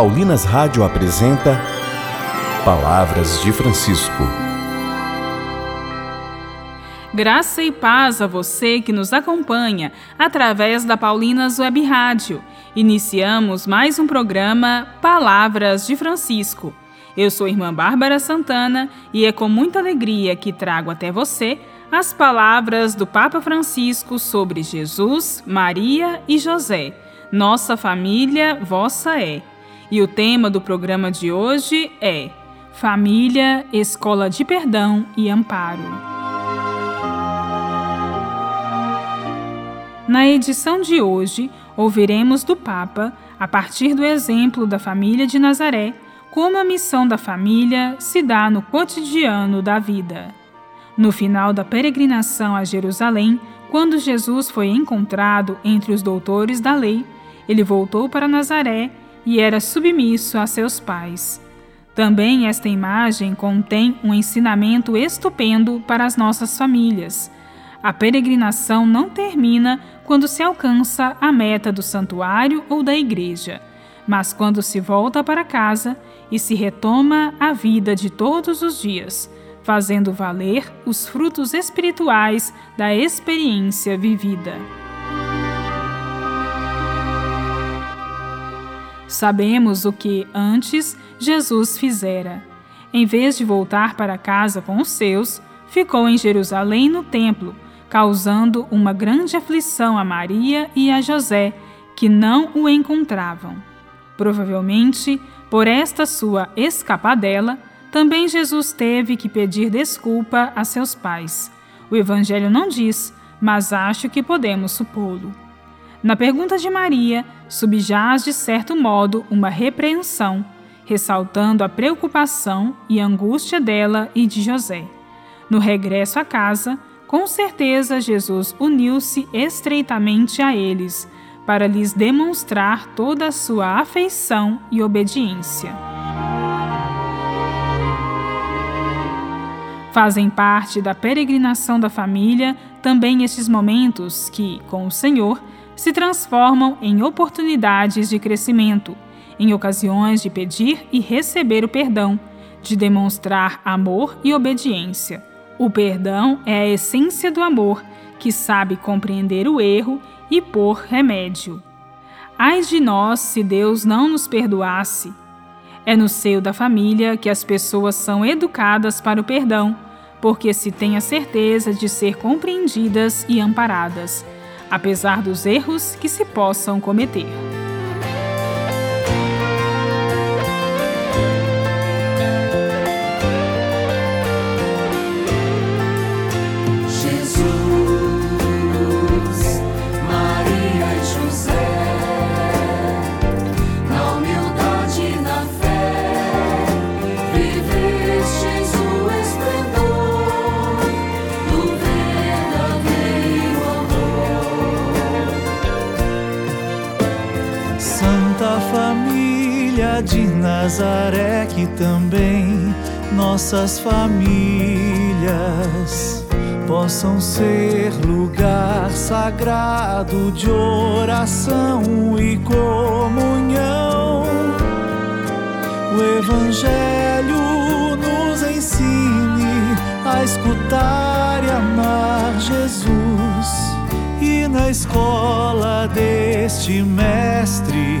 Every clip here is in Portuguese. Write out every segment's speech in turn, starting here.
Paulinas Rádio apresenta Palavras de Francisco. Graça e paz a você que nos acompanha através da Paulinas Web Rádio. Iniciamos mais um programa Palavras de Francisco. Eu sou irmã Bárbara Santana e é com muita alegria que trago até você as palavras do Papa Francisco sobre Jesus, Maria e José. Nossa família, vossa é. E o tema do programa de hoje é Família, Escola de Perdão e Amparo. Na edição de hoje, ouviremos do Papa, a partir do exemplo da família de Nazaré, como a missão da família se dá no cotidiano da vida. No final da peregrinação a Jerusalém, quando Jesus foi encontrado entre os doutores da lei, ele voltou para Nazaré e era submisso a seus pais. Também esta imagem contém um ensinamento estupendo para as nossas famílias. A peregrinação não termina quando se alcança a meta do santuário ou da igreja, mas quando se volta para casa e se retoma a vida de todos os dias, fazendo valer os frutos espirituais da experiência vivida. Sabemos o que, antes, Jesus fizera. Em vez de voltar para casa com os seus, ficou em Jerusalém no templo, causando uma grande aflição a Maria e a José, que não o encontravam. Provavelmente, por esta sua escapadela, também Jesus teve que pedir desculpa a seus pais. O Evangelho não diz, mas acho que podemos supô-lo. Na pergunta de Maria, subjaz de certo modo uma repreensão, ressaltando a preocupação e angústia dela e de José. No regresso à casa, com certeza Jesus uniu-se estreitamente a eles, para lhes demonstrar toda a sua afeição e obediência. Fazem parte da peregrinação da família também estes momentos que, com o Senhor, se transformam em oportunidades de crescimento, em ocasiões de pedir e receber o perdão, de demonstrar amor e obediência. O perdão é a essência do amor, que sabe compreender o erro e pôr remédio. Ai de nós se Deus não nos perdoasse. É no seio da família que as pessoas são educadas para o perdão, porque se tem a certeza de ser compreendidas e amparadas, apesar dos erros que se possam cometer. Nazaré que também nossas famílias possam ser lugar sagrado de oração e comunhão. O Evangelho nos ensine a escutar e amar Jesus e na escola deste mestre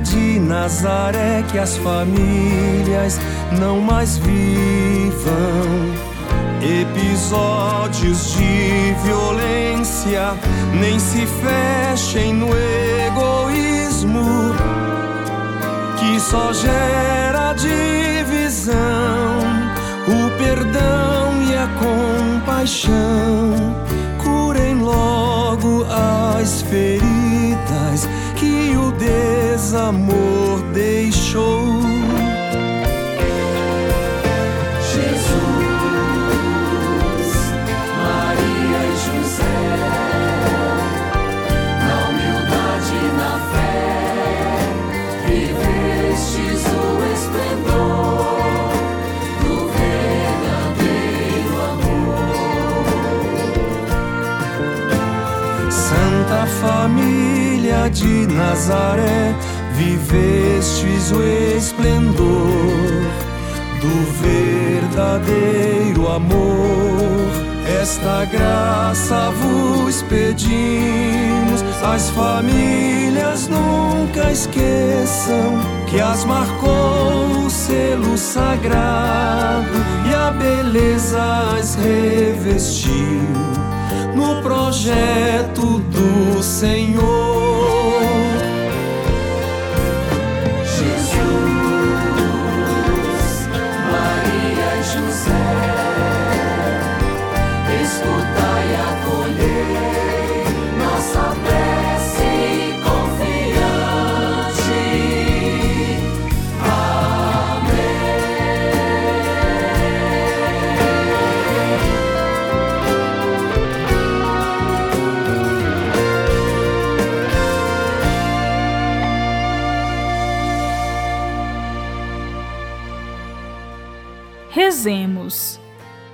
de Nazaré, que as famílias não mais vivam episódios de violência, nem se fechem no egoísmo que só gera divisão. O perdão e a compaixão curem logo as feridas desamor deixou. De Nazaré, vivestes o esplendor do verdadeiro amor. Esta graça vos pedimos, as famílias nunca esqueçam que as marcou o selo sagrado e a beleza as revestiu no projeto do Senhor. say. Rezemos.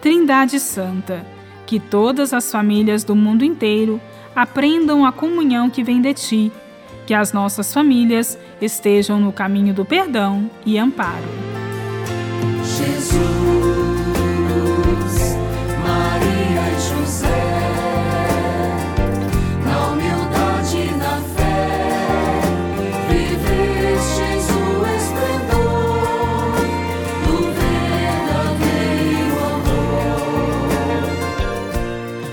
Trindade Santa, que todas as famílias do mundo inteiro aprendam a comunhão que vem de ti, que as nossas famílias estejam no caminho do perdão e amparo.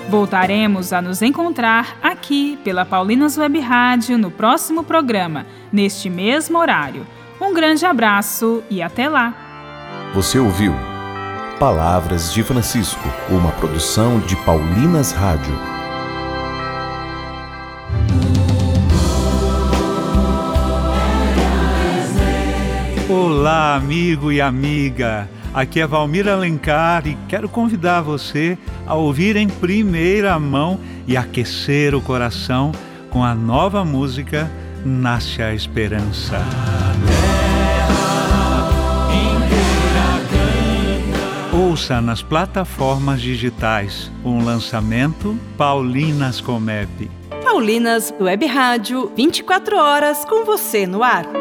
Voltaremos a nos encontrar aqui pela Paulinas Web Rádio no próximo programa, neste mesmo horário. Um grande abraço e até lá. Você ouviu Palavras de Francisco, uma produção de Paulinas Rádio. Olá, amigo e amiga. Aqui é Valmir Alencar e quero convidar você a ouvir em primeira mão e aquecer o coração com a nova música Nasce a Esperança. Ouça nas plataformas digitais um lançamento Paulinas Comep. Paulinas Web Rádio, 24 horas com você no ar.